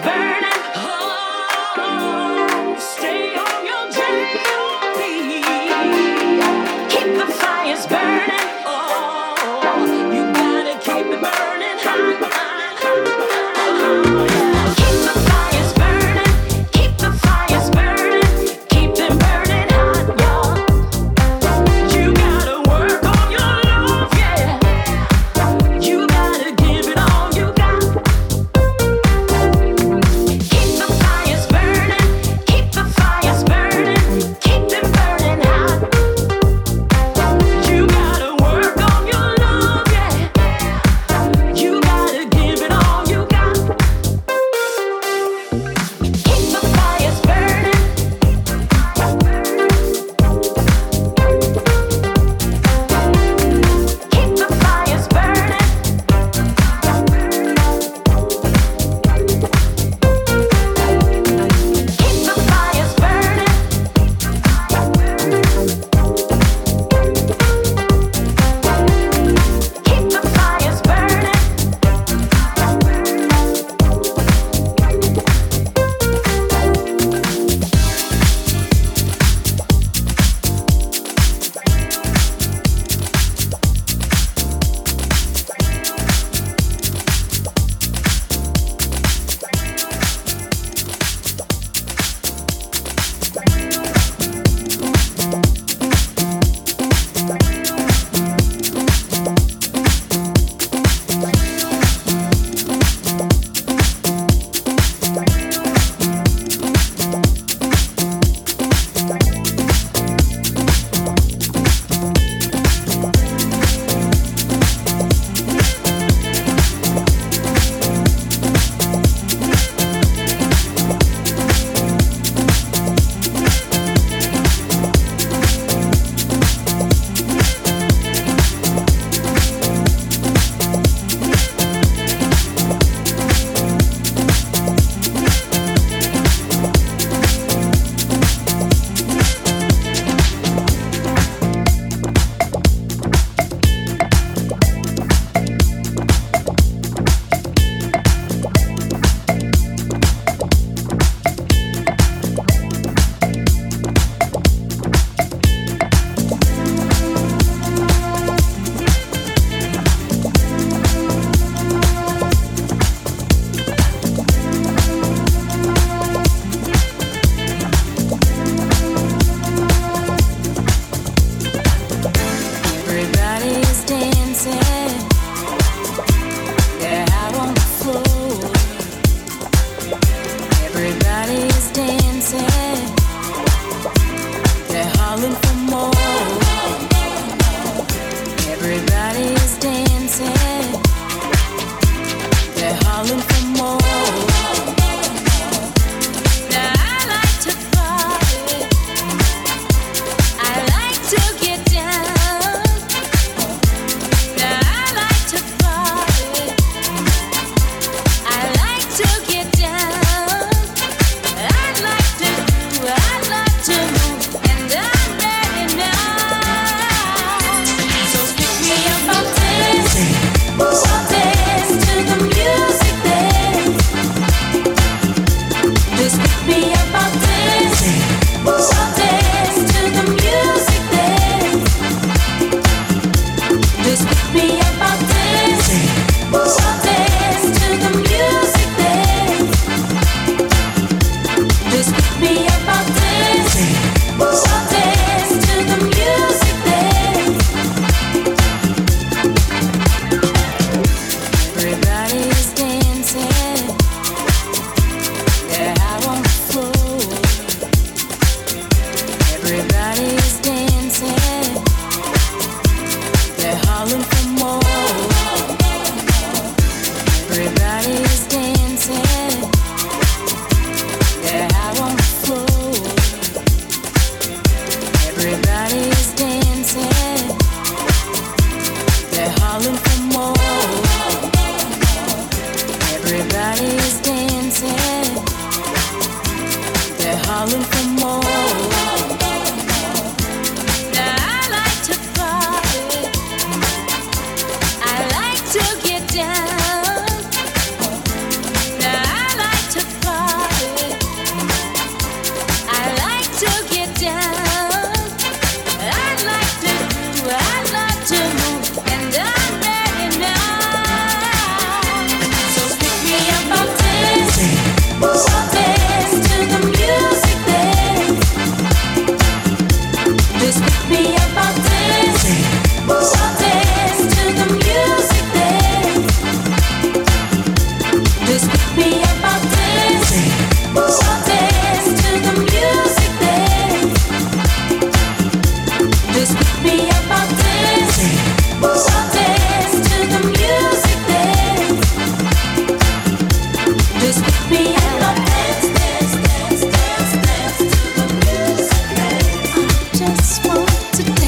best. just want to dance.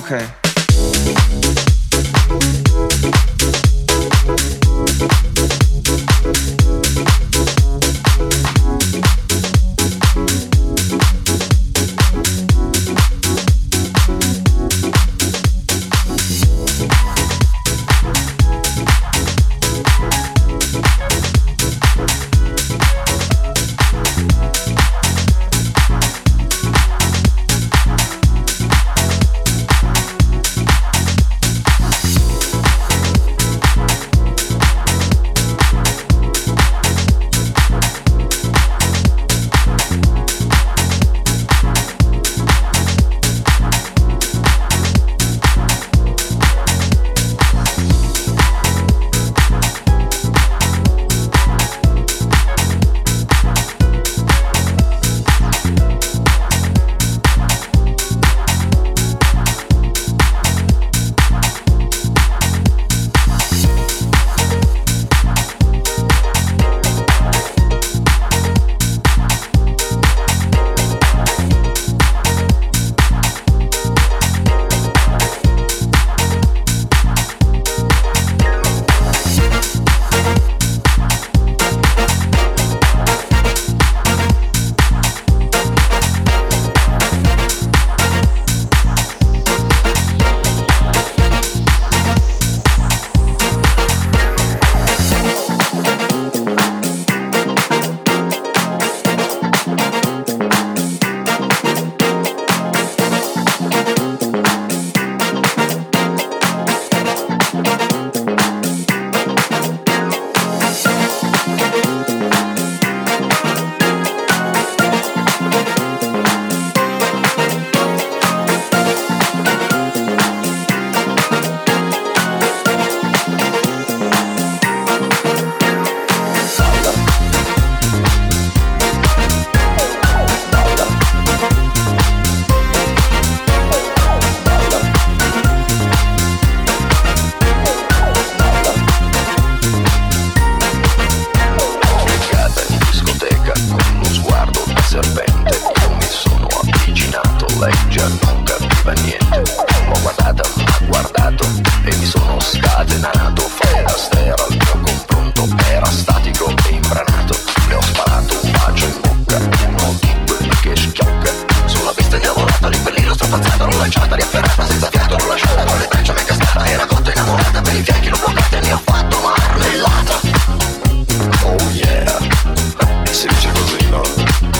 Se dice